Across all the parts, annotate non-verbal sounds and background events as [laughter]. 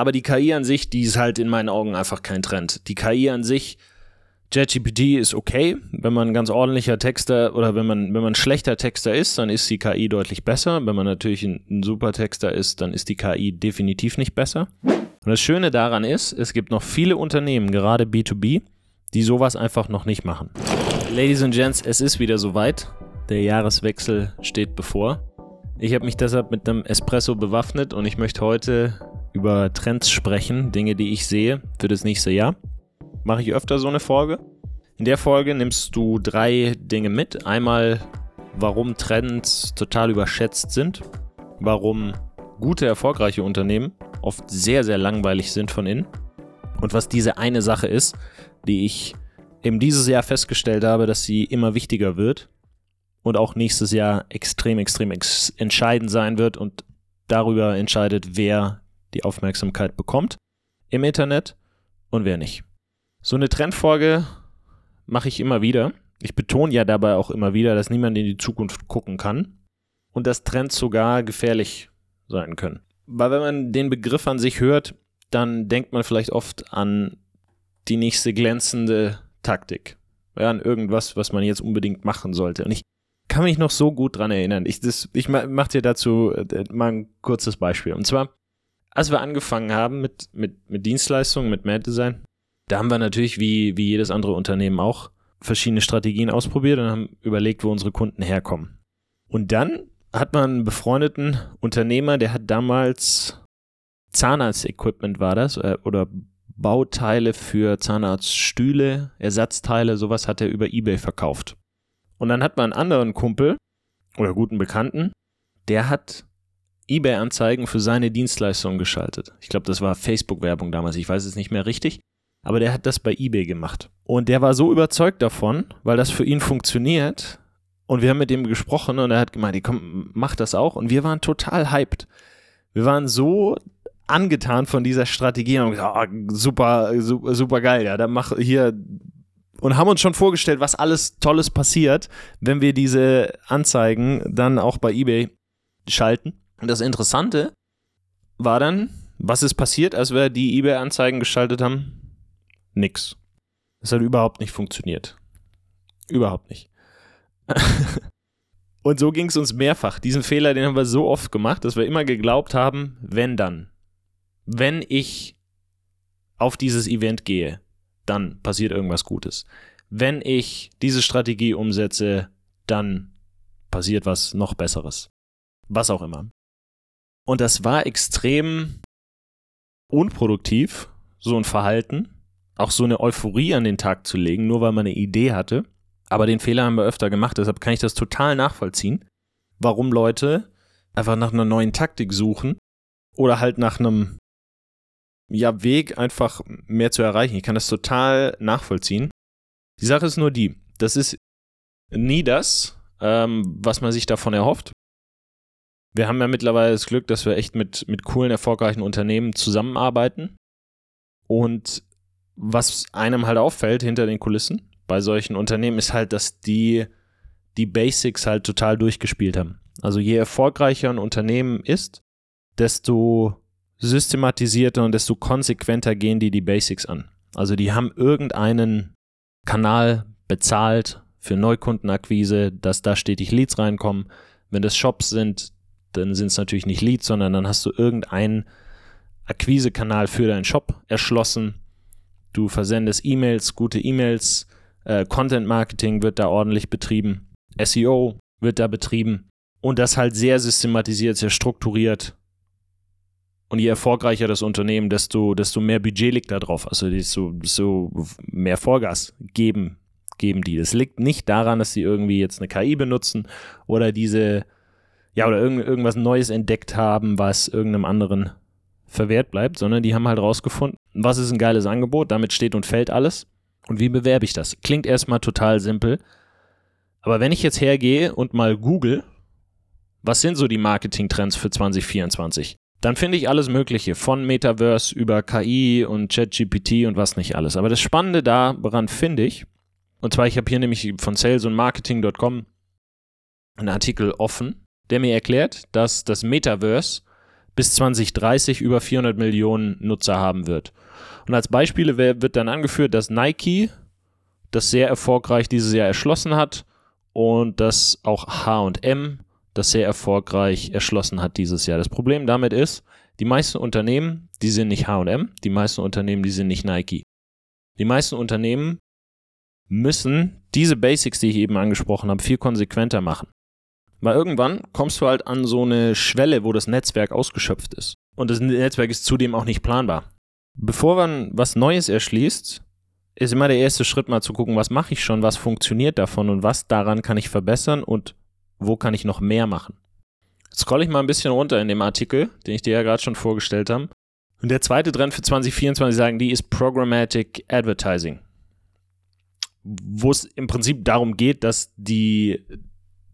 Aber die KI an sich, die ist halt in meinen Augen einfach kein Trend. Die KI an sich, JetGPT ist okay, wenn man ein ganz ordentlicher Texter oder wenn man, wenn man ein schlechter Texter ist, dann ist die KI deutlich besser. Wenn man natürlich ein, ein super Texter ist, dann ist die KI definitiv nicht besser. Und das Schöne daran ist, es gibt noch viele Unternehmen, gerade B2B, die sowas einfach noch nicht machen. Ladies and Gents, es ist wieder soweit. Der Jahreswechsel steht bevor. Ich habe mich deshalb mit einem Espresso bewaffnet und ich möchte heute über Trends sprechen, Dinge, die ich sehe für das nächste Jahr. Mache ich öfter so eine Folge. In der Folge nimmst du drei Dinge mit. Einmal, warum Trends total überschätzt sind, warum gute, erfolgreiche Unternehmen oft sehr, sehr langweilig sind von innen und was diese eine Sache ist, die ich eben dieses Jahr festgestellt habe, dass sie immer wichtiger wird und auch nächstes Jahr extrem, extrem ex entscheidend sein wird und darüber entscheidet, wer die Aufmerksamkeit bekommt im Internet und wer nicht. So eine Trendfolge mache ich immer wieder. Ich betone ja dabei auch immer wieder, dass niemand in die Zukunft gucken kann und dass Trends sogar gefährlich sein können. Weil wenn man den Begriff an sich hört, dann denkt man vielleicht oft an die nächste glänzende Taktik. Ja, an irgendwas, was man jetzt unbedingt machen sollte. Und ich kann mich noch so gut dran erinnern. Ich, ich mache dir dazu äh, mal ein kurzes Beispiel. Und zwar, als wir angefangen haben mit, mit, mit Dienstleistungen, mit Mad Design, da haben wir natürlich wie, wie jedes andere Unternehmen auch verschiedene Strategien ausprobiert und haben überlegt, wo unsere Kunden herkommen. Und dann hat man einen befreundeten Unternehmer, der hat damals Zahnarztequipment war das äh, oder Bauteile für Zahnarztstühle, Ersatzteile, sowas hat er über eBay verkauft. Und dann hat man einen anderen Kumpel oder guten Bekannten, der hat eBay-Anzeigen für seine Dienstleistungen geschaltet. Ich glaube, das war Facebook-Werbung damals, ich weiß es nicht mehr richtig. Aber der hat das bei eBay gemacht. Und der war so überzeugt davon, weil das für ihn funktioniert. Und wir haben mit dem gesprochen und er hat gemeint, komm, mach das auch. Und wir waren total hyped. Wir waren so angetan von dieser Strategie und haben gesagt, oh, super, super, super geil, ja, dann mach hier und haben uns schon vorgestellt, was alles Tolles passiert, wenn wir diese Anzeigen dann auch bei eBay schalten. Und das Interessante war dann, was ist passiert, als wir die eBay-Anzeigen geschaltet haben? Nix. Das hat überhaupt nicht funktioniert. Überhaupt nicht. [laughs] und so ging es uns mehrfach. Diesen Fehler, den haben wir so oft gemacht, dass wir immer geglaubt haben, wenn dann wenn ich auf dieses Event gehe, dann passiert irgendwas Gutes. Wenn ich diese Strategie umsetze, dann passiert was noch Besseres. Was auch immer. Und das war extrem unproduktiv, so ein Verhalten, auch so eine Euphorie an den Tag zu legen, nur weil man eine Idee hatte. Aber den Fehler haben wir öfter gemacht, deshalb kann ich das total nachvollziehen, warum Leute einfach nach einer neuen Taktik suchen oder halt nach einem ja, Weg, einfach mehr zu erreichen. Ich kann das total nachvollziehen. Die Sache ist nur die, das ist nie das, ähm, was man sich davon erhofft. Wir haben ja mittlerweile das Glück, dass wir echt mit, mit coolen, erfolgreichen Unternehmen zusammenarbeiten. Und was einem halt auffällt hinter den Kulissen bei solchen Unternehmen ist halt, dass die die Basics halt total durchgespielt haben. Also je erfolgreicher ein Unternehmen ist, desto systematisierter und desto konsequenter gehen die die Basics an. Also die haben irgendeinen Kanal bezahlt für Neukundenakquise, dass da stetig Leads reinkommen. Wenn das Shops sind, dann sind es natürlich nicht Leads, sondern dann hast du irgendeinen Akquisekanal für deinen Shop erschlossen. Du versendest E-Mails, gute E-Mails, äh, Content Marketing wird da ordentlich betrieben, SEO wird da betrieben und das halt sehr systematisiert, sehr strukturiert und je erfolgreicher das Unternehmen, desto, desto mehr Budget liegt da drauf. Also desto, desto mehr Vollgas geben, geben die. Das liegt nicht daran, dass sie irgendwie jetzt eine KI benutzen oder diese, ja, oder irgend, irgendwas Neues entdeckt haben, was irgendeinem anderen verwehrt bleibt, sondern die haben halt rausgefunden, was ist ein geiles Angebot, damit steht und fällt alles. Und wie bewerbe ich das? Klingt erstmal total simpel. Aber wenn ich jetzt hergehe und mal google, was sind so die Marketing-Trends für 2024? Dann finde ich alles Mögliche, von Metaverse über KI und ChatGPT und was nicht alles. Aber das Spannende daran finde ich, und zwar ich habe hier nämlich von Sales und Marketing.com einen Artikel offen, der mir erklärt, dass das Metaverse bis 2030 über 400 Millionen Nutzer haben wird. Und als Beispiele wird dann angeführt, dass Nike das sehr erfolgreich dieses Jahr erschlossen hat und dass auch HM das sehr erfolgreich erschlossen hat dieses Jahr. Das Problem damit ist, die meisten Unternehmen, die sind nicht HM, die meisten Unternehmen, die sind nicht Nike. Die meisten Unternehmen müssen diese Basics, die ich eben angesprochen habe, viel konsequenter machen. Weil irgendwann kommst du halt an so eine Schwelle, wo das Netzwerk ausgeschöpft ist. Und das Netzwerk ist zudem auch nicht planbar. Bevor man was Neues erschließt, ist immer der erste Schritt mal zu gucken, was mache ich schon, was funktioniert davon und was daran kann ich verbessern und wo kann ich noch mehr machen. Scroll ich mal ein bisschen runter in dem Artikel, den ich dir ja gerade schon vorgestellt habe. Und der zweite Trend für 2024 sagen die ist Programmatic Advertising. Wo es im Prinzip darum geht, dass die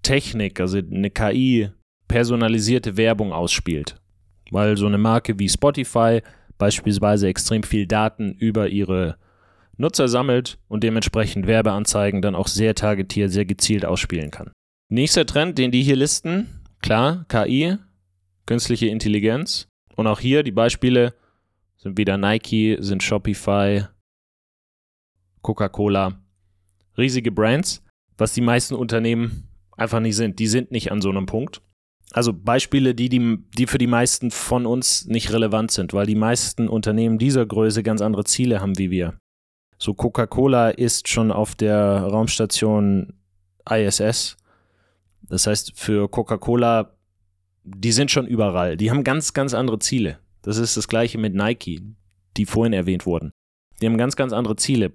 Technik, also eine KI, personalisierte Werbung ausspielt. Weil so eine Marke wie Spotify beispielsweise extrem viel Daten über ihre Nutzer sammelt und dementsprechend Werbeanzeigen dann auch sehr targetiert, sehr gezielt ausspielen kann. Nächster Trend, den die hier listen, klar, KI, künstliche Intelligenz. Und auch hier die Beispiele sind wieder Nike, sind Shopify, Coca-Cola. Riesige Brands, was die meisten Unternehmen einfach nicht sind. Die sind nicht an so einem Punkt. Also Beispiele, die, die, die für die meisten von uns nicht relevant sind, weil die meisten Unternehmen dieser Größe ganz andere Ziele haben wie wir. So Coca-Cola ist schon auf der Raumstation ISS. Das heißt, für Coca-Cola, die sind schon überall. Die haben ganz, ganz andere Ziele. Das ist das gleiche mit Nike, die vorhin erwähnt wurden. Die haben ganz, ganz andere Ziele.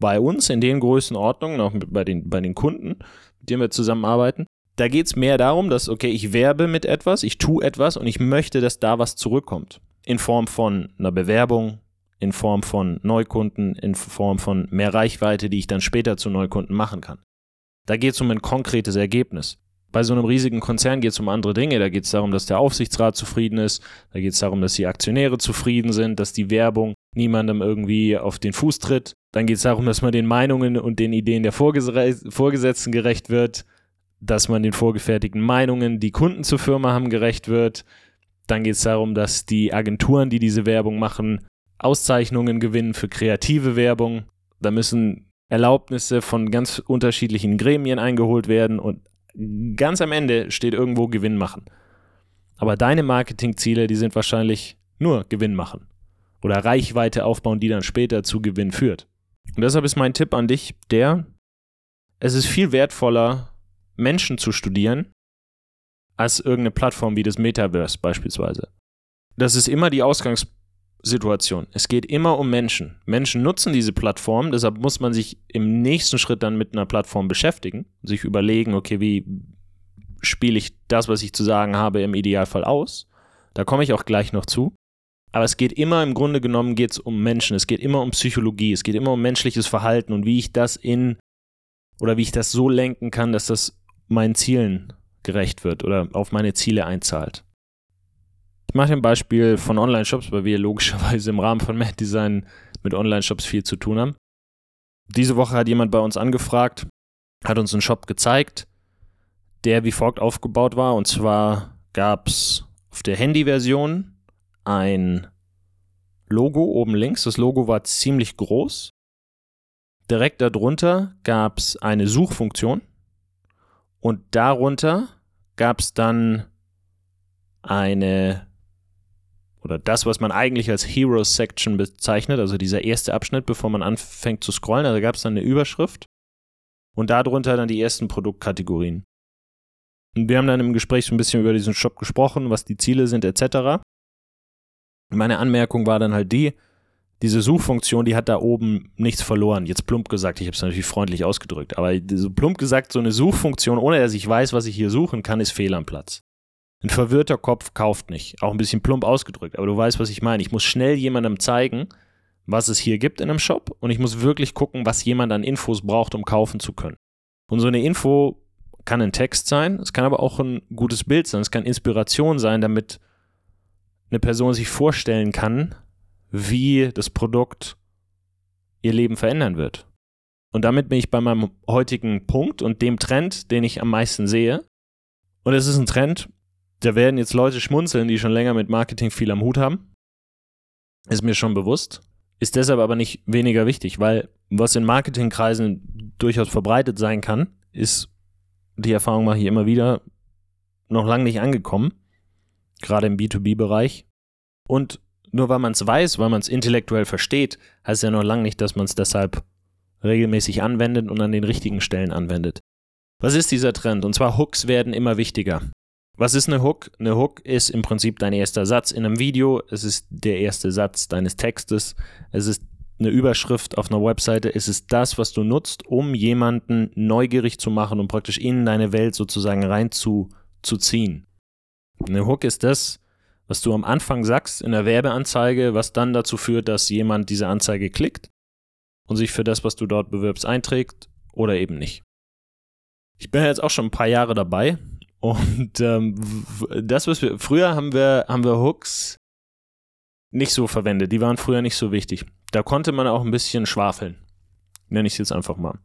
Bei uns in den Größenordnungen, auch bei den, bei den Kunden, mit denen wir zusammenarbeiten, da geht es mehr darum, dass, okay, ich werbe mit etwas, ich tue etwas und ich möchte, dass da was zurückkommt. In Form von einer Bewerbung, in Form von Neukunden, in Form von mehr Reichweite, die ich dann später zu Neukunden machen kann. Da geht es um ein konkretes Ergebnis. Bei so einem riesigen Konzern geht es um andere Dinge. Da geht es darum, dass der Aufsichtsrat zufrieden ist. Da geht es darum, dass die Aktionäre zufrieden sind, dass die Werbung niemandem irgendwie auf den Fuß tritt. Dann geht es darum, dass man den Meinungen und den Ideen der Vorges Vorgesetzten gerecht wird, dass man den vorgefertigten Meinungen, die Kunden zur Firma haben, gerecht wird. Dann geht es darum, dass die Agenturen, die diese Werbung machen, Auszeichnungen gewinnen für kreative Werbung. Da müssen Erlaubnisse von ganz unterschiedlichen Gremien eingeholt werden und ganz am Ende steht irgendwo Gewinn machen. Aber deine Marketingziele, die sind wahrscheinlich nur Gewinn machen oder Reichweite aufbauen, die dann später zu Gewinn führt. Und deshalb ist mein Tipp an dich der, es ist viel wertvoller, Menschen zu studieren, als irgendeine Plattform wie das Metaverse beispielsweise. Das ist immer die Ausgangspunkt Situation. Es geht immer um Menschen. Menschen nutzen diese Plattform, deshalb muss man sich im nächsten Schritt dann mit einer Plattform beschäftigen, sich überlegen, okay, wie spiele ich das, was ich zu sagen habe, im Idealfall aus. Da komme ich auch gleich noch zu. Aber es geht immer, im Grunde genommen, geht es um Menschen. Es geht immer um Psychologie. Es geht immer um menschliches Verhalten und wie ich das in oder wie ich das so lenken kann, dass das meinen Zielen gerecht wird oder auf meine Ziele einzahlt. Ich mache ein Beispiel von Online-Shops, weil wir logischerweise im Rahmen von Mad Design mit Online-Shops viel zu tun haben. Diese Woche hat jemand bei uns angefragt, hat uns einen Shop gezeigt, der wie folgt aufgebaut war. Und zwar gab es auf der Handy-Version ein Logo oben links. Das Logo war ziemlich groß. Direkt darunter gab es eine Suchfunktion. Und darunter gab es dann eine oder das, was man eigentlich als Heroes Section bezeichnet, also dieser erste Abschnitt, bevor man anfängt zu scrollen, also gab es dann eine Überschrift und darunter dann die ersten Produktkategorien. Und wir haben dann im Gespräch so ein bisschen über diesen Shop gesprochen, was die Ziele sind, etc. Meine Anmerkung war dann halt die, diese Suchfunktion, die hat da oben nichts verloren. Jetzt plump gesagt, ich habe es natürlich freundlich ausgedrückt, aber so plump gesagt, so eine Suchfunktion, ohne dass ich weiß, was ich hier suchen kann, ist fehl am Platz. Ein verwirrter Kopf kauft nicht. Auch ein bisschen plump ausgedrückt, aber du weißt, was ich meine. Ich muss schnell jemandem zeigen, was es hier gibt in einem Shop und ich muss wirklich gucken, was jemand an Infos braucht, um kaufen zu können. Und so eine Info kann ein Text sein, es kann aber auch ein gutes Bild sein, es kann Inspiration sein, damit eine Person sich vorstellen kann, wie das Produkt ihr Leben verändern wird. Und damit bin ich bei meinem heutigen Punkt und dem Trend, den ich am meisten sehe. Und es ist ein Trend, Da werden jetzt Leute schmunzeln, die schon länger mit Marketing viel am Hut haben. Ist mir schon bewusst. Ist deshalb aber nicht weniger wichtig, weil was in Marketingkreisen durchaus verbreitet sein kann, ist, die Erfahrung mache ich immer wieder, noch lange nicht angekommen. Gerade im B2B-Bereich. Und nur weil man es weiß, weil man es intellektuell versteht, heißt ja noch lange nicht, dass man es deshalb regelmäßig anwendet und an den richtigen Stellen anwendet. Was ist dieser Trend? Und zwar Hooks werden immer wichtiger. Was ist eine Hook? Eine Hook ist im Prinzip dein erster Satz in einem Video. Es ist der erste Satz deines Textes. Es ist eine Überschrift auf einer Webseite. Es ist das, was du nutzt, um jemanden neugierig zu machen und praktisch in deine Welt sozusagen reinzuziehen. Eine Hook ist das, was du am Anfang sagst in der Werbeanzeige, was dann dazu führt, dass jemand diese Anzeige klickt und sich für das, was du dort bewirbst, einträgt oder eben nicht. Ich bin jetzt auch schon ein paar Jahre dabei und ähm, das, was wir früher haben wir haben wir Hooks nicht so verwendet. Die waren früher nicht so wichtig. Da konnte man auch ein bisschen schwafeln. Nenne ich es jetzt einfach mal.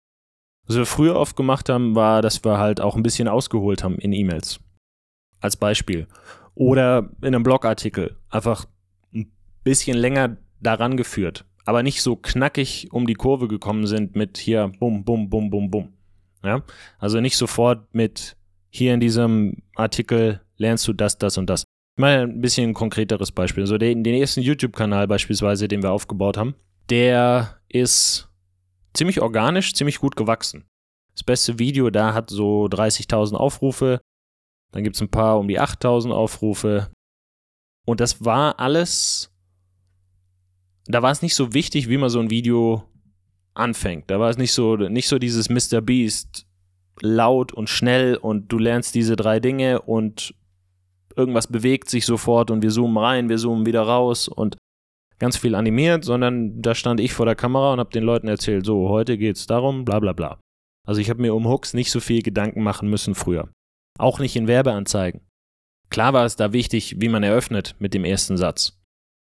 Was wir früher oft gemacht haben, war, dass wir halt auch ein bisschen ausgeholt haben in E-Mails. Als Beispiel. Oder in einem Blogartikel einfach ein bisschen länger daran geführt, aber nicht so knackig um die Kurve gekommen sind mit hier bum, bum, bum, bum, bum. Ja? Also nicht sofort mit hier in diesem Artikel lernst du das, das und das. Mal ein bisschen ein konkreteres Beispiel. So den, den ersten YouTube-Kanal beispielsweise, den wir aufgebaut haben, der ist ziemlich organisch, ziemlich gut gewachsen. Das beste Video da hat so 30.000 Aufrufe. Dann gibt es ein paar um die 8000 Aufrufe. Und das war alles, da war es nicht so wichtig, wie man so ein Video anfängt. Da war es nicht so, nicht so dieses Mr. Beast laut und schnell und du lernst diese drei Dinge und irgendwas bewegt sich sofort und wir zoomen rein, wir zoomen wieder raus und ganz viel animiert, sondern da stand ich vor der Kamera und habe den Leuten erzählt, so, heute geht es darum, bla bla bla. Also ich habe mir um Hooks nicht so viel Gedanken machen müssen früher. Auch nicht in Werbeanzeigen. Klar war es da wichtig, wie man eröffnet mit dem ersten Satz.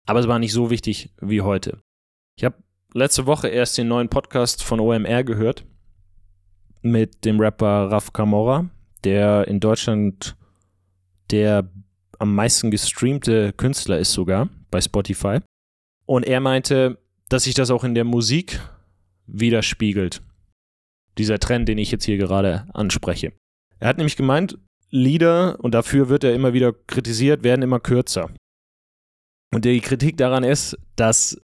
Aber es war nicht so wichtig wie heute. Ich habe letzte Woche erst den neuen Podcast von OMR gehört mit dem Rapper Raf Camora, der in Deutschland der am meisten gestreamte Künstler ist sogar bei Spotify. Und er meinte, dass sich das auch in der Musik widerspiegelt. Dieser Trend, den ich jetzt hier gerade anspreche. Er hat nämlich gemeint, Lieder, und dafür wird er immer wieder kritisiert, werden immer kürzer. Und die Kritik daran ist, dass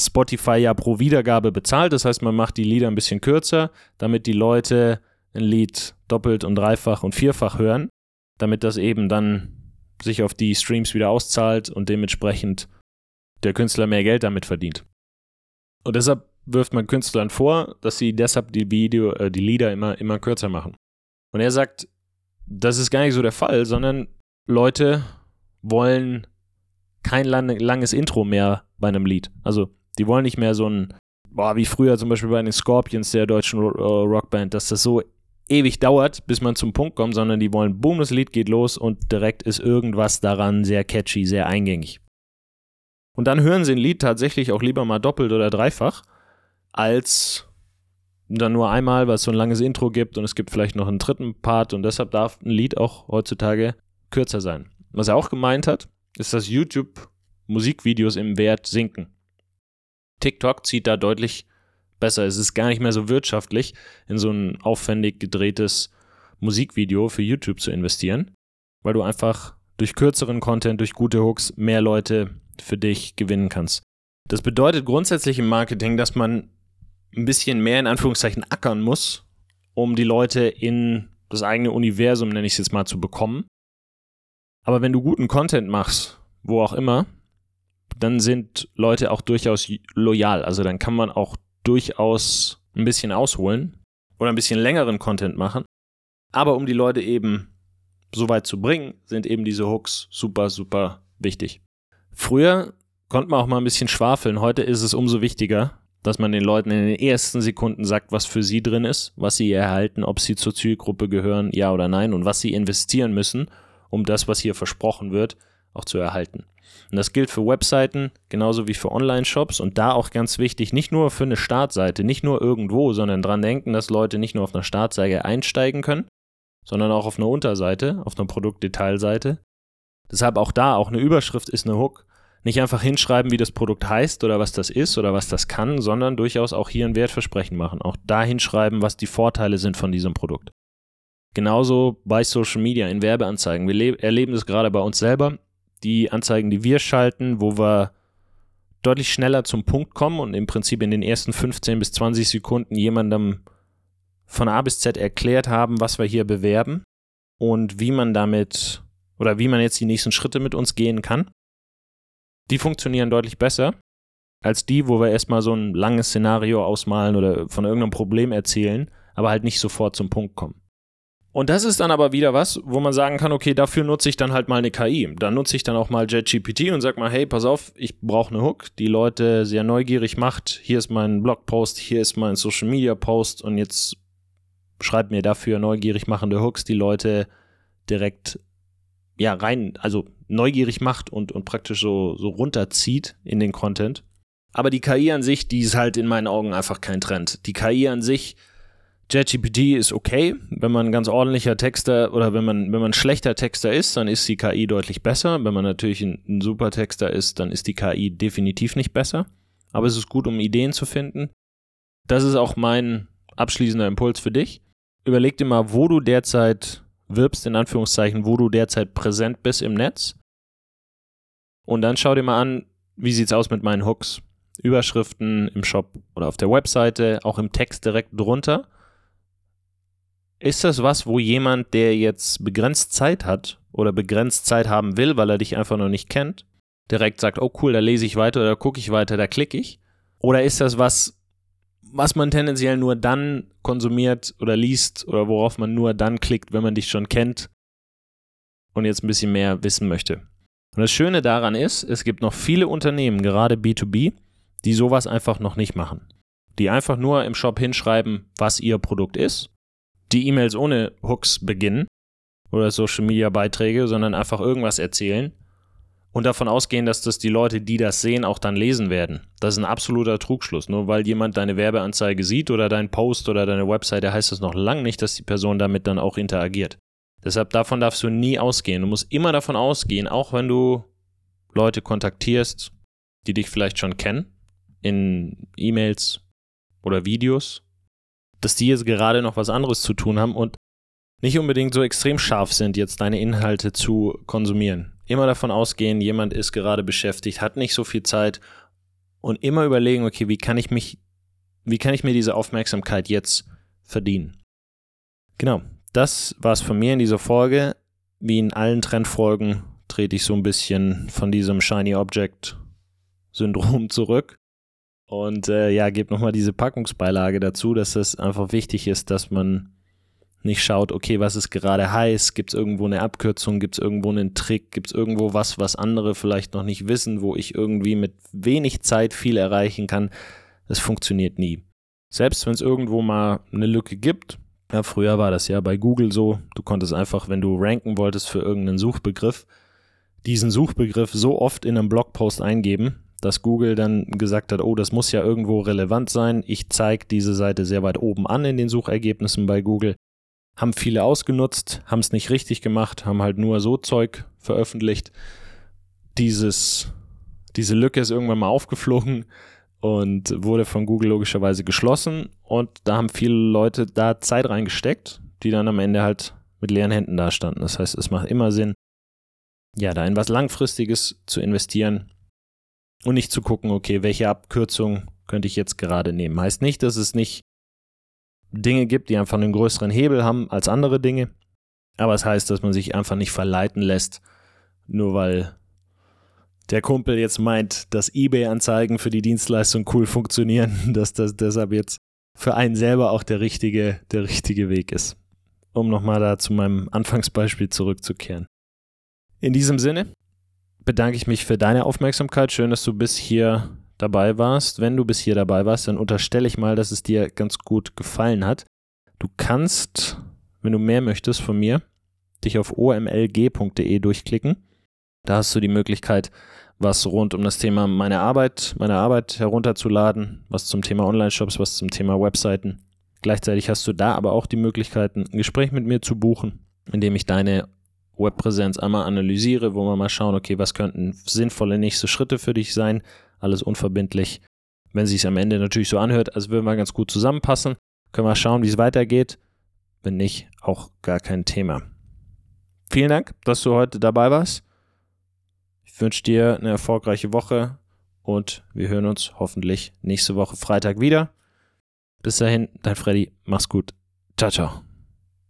Spotify ja pro Wiedergabe bezahlt. Das heißt, man macht die Lieder ein bisschen kürzer, damit die Leute ein Lied doppelt und dreifach und vierfach hören, damit das eben dann sich auf die Streams wieder auszahlt und dementsprechend der Künstler mehr Geld damit verdient. Und deshalb wirft man Künstlern vor, dass sie deshalb die Video, äh, die Lieder immer, immer kürzer machen. Und er sagt, das ist gar nicht so der Fall, sondern Leute wollen kein langes Intro mehr bei einem Lied. Also die wollen nicht mehr so ein, boah, wie früher zum Beispiel bei den Scorpions der deutschen äh, Rockband, dass das so ewig dauert, bis man zum Punkt kommt, sondern die wollen, boom, das Lied geht los und direkt ist irgendwas daran sehr catchy, sehr eingängig. Und dann hören sie ein Lied tatsächlich auch lieber mal doppelt oder dreifach, als dann nur einmal, weil es so ein langes Intro gibt und es gibt vielleicht noch einen dritten Part und deshalb darf ein Lied auch heutzutage kürzer sein. Was er auch gemeint hat, ist, dass YouTube Musikvideos im Wert sinken. TikTok zieht da deutlich besser. Es ist gar nicht mehr so wirtschaftlich, in so ein aufwendig gedrehtes Musikvideo für YouTube zu investieren, weil du einfach durch kürzeren Content, durch gute Hooks mehr Leute für dich gewinnen kannst. Das bedeutet grundsätzlich im Marketing, dass man ein bisschen mehr in Anführungszeichen ackern muss, um die Leute in das eigene Universum, nenne ich es jetzt mal, zu bekommen. Aber wenn du guten Content machst, wo auch immer, dann sind Leute auch durchaus loyal. Also dann kann man auch durchaus ein bisschen ausholen oder ein bisschen längeren Content machen. Aber um die Leute eben so weit zu bringen, sind eben diese Hooks super, super wichtig. Früher konnte man auch mal ein bisschen schwafeln. Heute ist es umso wichtiger, dass man den Leuten in den ersten Sekunden sagt, was für sie drin ist, was sie erhalten, ob sie zur Zielgruppe gehören, ja oder nein, und was sie investieren müssen, um das, was hier versprochen wird, auch zu erhalten. Und das gilt für Webseiten genauso wie für Online-Shops und da auch ganz wichtig, nicht nur für eine Startseite, nicht nur irgendwo, sondern dran denken, dass Leute nicht nur auf einer Startseite einsteigen können, sondern auch auf einer Unterseite, auf einer Produktdetailseite. Deshalb auch da, auch eine Überschrift ist eine Hook. Nicht einfach hinschreiben, wie das Produkt heißt oder was das ist oder was das kann, sondern durchaus auch hier ein Wertversprechen machen. Auch da hinschreiben, was die Vorteile sind von diesem Produkt. Genauso bei Social Media in Werbeanzeigen. Wir erleben das gerade bei uns selber. Die Anzeigen, die wir schalten, wo wir deutlich schneller zum Punkt kommen und im Prinzip in den ersten 15 bis 20 Sekunden jemandem von A bis Z erklärt haben, was wir hier bewerben und wie man damit oder wie man jetzt die nächsten Schritte mit uns gehen kann. Die funktionieren deutlich besser als die, wo wir erstmal so ein langes Szenario ausmalen oder von irgendeinem Problem erzählen, aber halt nicht sofort zum Punkt kommen. Und das ist dann aber wieder was, wo man sagen kann, okay, dafür nutze ich dann halt mal eine KI. Da nutze ich dann auch mal JetGPT und sag mal, hey, pass auf, ich brauche eine Hook, die Leute sehr neugierig macht. Hier ist mein Blogpost, hier ist mein Social Media Post und jetzt schreib mir dafür neugierig machende Hooks, die Leute direkt ja rein, also neugierig macht und, und praktisch so, so runterzieht in den Content. Aber die KI an sich, die ist halt in meinen Augen einfach kein Trend. Die KI an sich JetGPT ist okay, wenn man ein ganz ordentlicher Texter oder wenn man, wenn man ein schlechter Texter ist, dann ist die KI deutlich besser. Wenn man natürlich ein, ein super Texter ist, dann ist die KI definitiv nicht besser. Aber es ist gut, um Ideen zu finden. Das ist auch mein abschließender Impuls für dich. Überleg dir mal, wo du derzeit wirbst, in Anführungszeichen, wo du derzeit präsent bist im Netz. Und dann schau dir mal an, wie sieht es aus mit meinen Hooks. Überschriften im Shop oder auf der Webseite, auch im Text direkt drunter ist das was, wo jemand, der jetzt begrenzt Zeit hat oder begrenzt Zeit haben will, weil er dich einfach noch nicht kennt, direkt sagt, oh cool, da lese ich weiter oder gucke ich weiter, da klicke ich? Oder ist das was, was man tendenziell nur dann konsumiert oder liest oder worauf man nur dann klickt, wenn man dich schon kennt und jetzt ein bisschen mehr wissen möchte? Und das Schöne daran ist, es gibt noch viele Unternehmen, gerade B2B, die sowas einfach noch nicht machen. Die einfach nur im Shop hinschreiben, was ihr Produkt ist die E-Mails ohne Hooks beginnen oder Social Media Beiträge, sondern einfach irgendwas erzählen und davon ausgehen, dass das die Leute, die das sehen, auch dann lesen werden. Das ist ein absoluter Trugschluss. Nur weil jemand deine Werbeanzeige sieht oder deinen Post oder deine Webseite, heißt das noch lange nicht, dass die Person damit dann auch interagiert. Deshalb davon darfst du nie ausgehen. Du musst immer davon ausgehen, auch wenn du Leute kontaktierst, die dich vielleicht schon kennen, in E-Mails oder Videos, dass die jetzt gerade noch was anderes zu tun haben und nicht unbedingt so extrem scharf sind, jetzt deine Inhalte zu konsumieren. Immer davon ausgehen, jemand ist gerade beschäftigt, hat nicht so viel Zeit und immer überlegen, okay, wie kann ich mich, wie kann ich mir diese Aufmerksamkeit jetzt verdienen? Genau, das war es von mir in dieser Folge. Wie in allen Trendfolgen trete ich so ein bisschen von diesem Shiny Object Syndrom zurück und äh, ja, gebt nochmal diese Packungsbeilage dazu, dass es einfach wichtig ist, dass man nicht schaut, okay, was ist gerade heiß, gibt es irgendwo eine Abkürzung, gibt es irgendwo einen Trick, gibt es irgendwo was, was andere vielleicht noch nicht wissen, wo ich irgendwie mit wenig Zeit viel erreichen kann. Das funktioniert nie. Selbst wenn es irgendwo mal eine Lücke gibt, ja, früher war das ja bei Google so, du konntest einfach, wenn du ranken wolltest für irgendeinen Suchbegriff, diesen Suchbegriff so oft in einem Blogpost eingeben, dass Google dann gesagt hat, oh, das muss ja irgendwo relevant sein. Ich zeige diese Seite sehr weit oben an in den Suchergebnissen bei Google. Haben viele ausgenutzt, haben es nicht richtig gemacht, haben halt nur so Zeug veröffentlicht. Dieses, diese Lücke ist irgendwann mal aufgeflogen und wurde von Google logischerweise geschlossen. Und da haben viele Leute da Zeit reingesteckt, die dann am Ende halt mit leeren Händen dastanden. Das heißt, es macht immer Sinn, ja, da in was Langfristiges zu investieren und nicht zu gucken, okay, welche Abkürzung könnte ich jetzt gerade nehmen. Heißt nicht, dass es nicht Dinge gibt, die einfach einen größeren Hebel haben als andere Dinge, aber es heißt, dass man sich einfach nicht verleiten lässt, nur weil der Kumpel jetzt meint, dass eBay-Anzeigen für die Dienstleistung cool funktionieren, [laughs] dass das deshalb jetzt für einen selber auch der richtige, der richtige Weg ist. Um nochmal da zu meinem Anfangsbeispiel zurückzukehren. In diesem Sinne, bedanke ich mich für deine Aufmerksamkeit. Schön, dass du bis hier dabei warst. Wenn du bis hier dabei warst, dann unterstelle ich mal, dass es dir ganz gut gefallen hat. Du kannst, wenn du mehr möchtest von mir, dich auf omlg.de durchklicken. Da hast du die Möglichkeit, was rund um das Thema meine Arbeit, meine Arbeit herunterzuladen, was zum Thema Online-Shops, was zum Thema Webseiten Gleichzeitig hast du da aber auch die Möglichkeit, ein Gespräch mit mir zu buchen, indem ich deine Webpräsenz einmal analysiere, wo wir mal schauen, okay, was könnten sinnvolle nächste Schritte für dich sein. Alles unverbindlich. Wenn sich am Ende natürlich so anhört, als würden wir ganz gut zusammenpassen, können wir schauen, wie es weitergeht. Wenn nicht, auch gar kein Thema. Vielen Dank, dass du heute dabei warst. Ich wünsche dir eine erfolgreiche Woche und wir hören uns hoffentlich nächste Woche Freitag wieder. Bis dahin, dein Freddy, mach's gut. Ciao, ciao.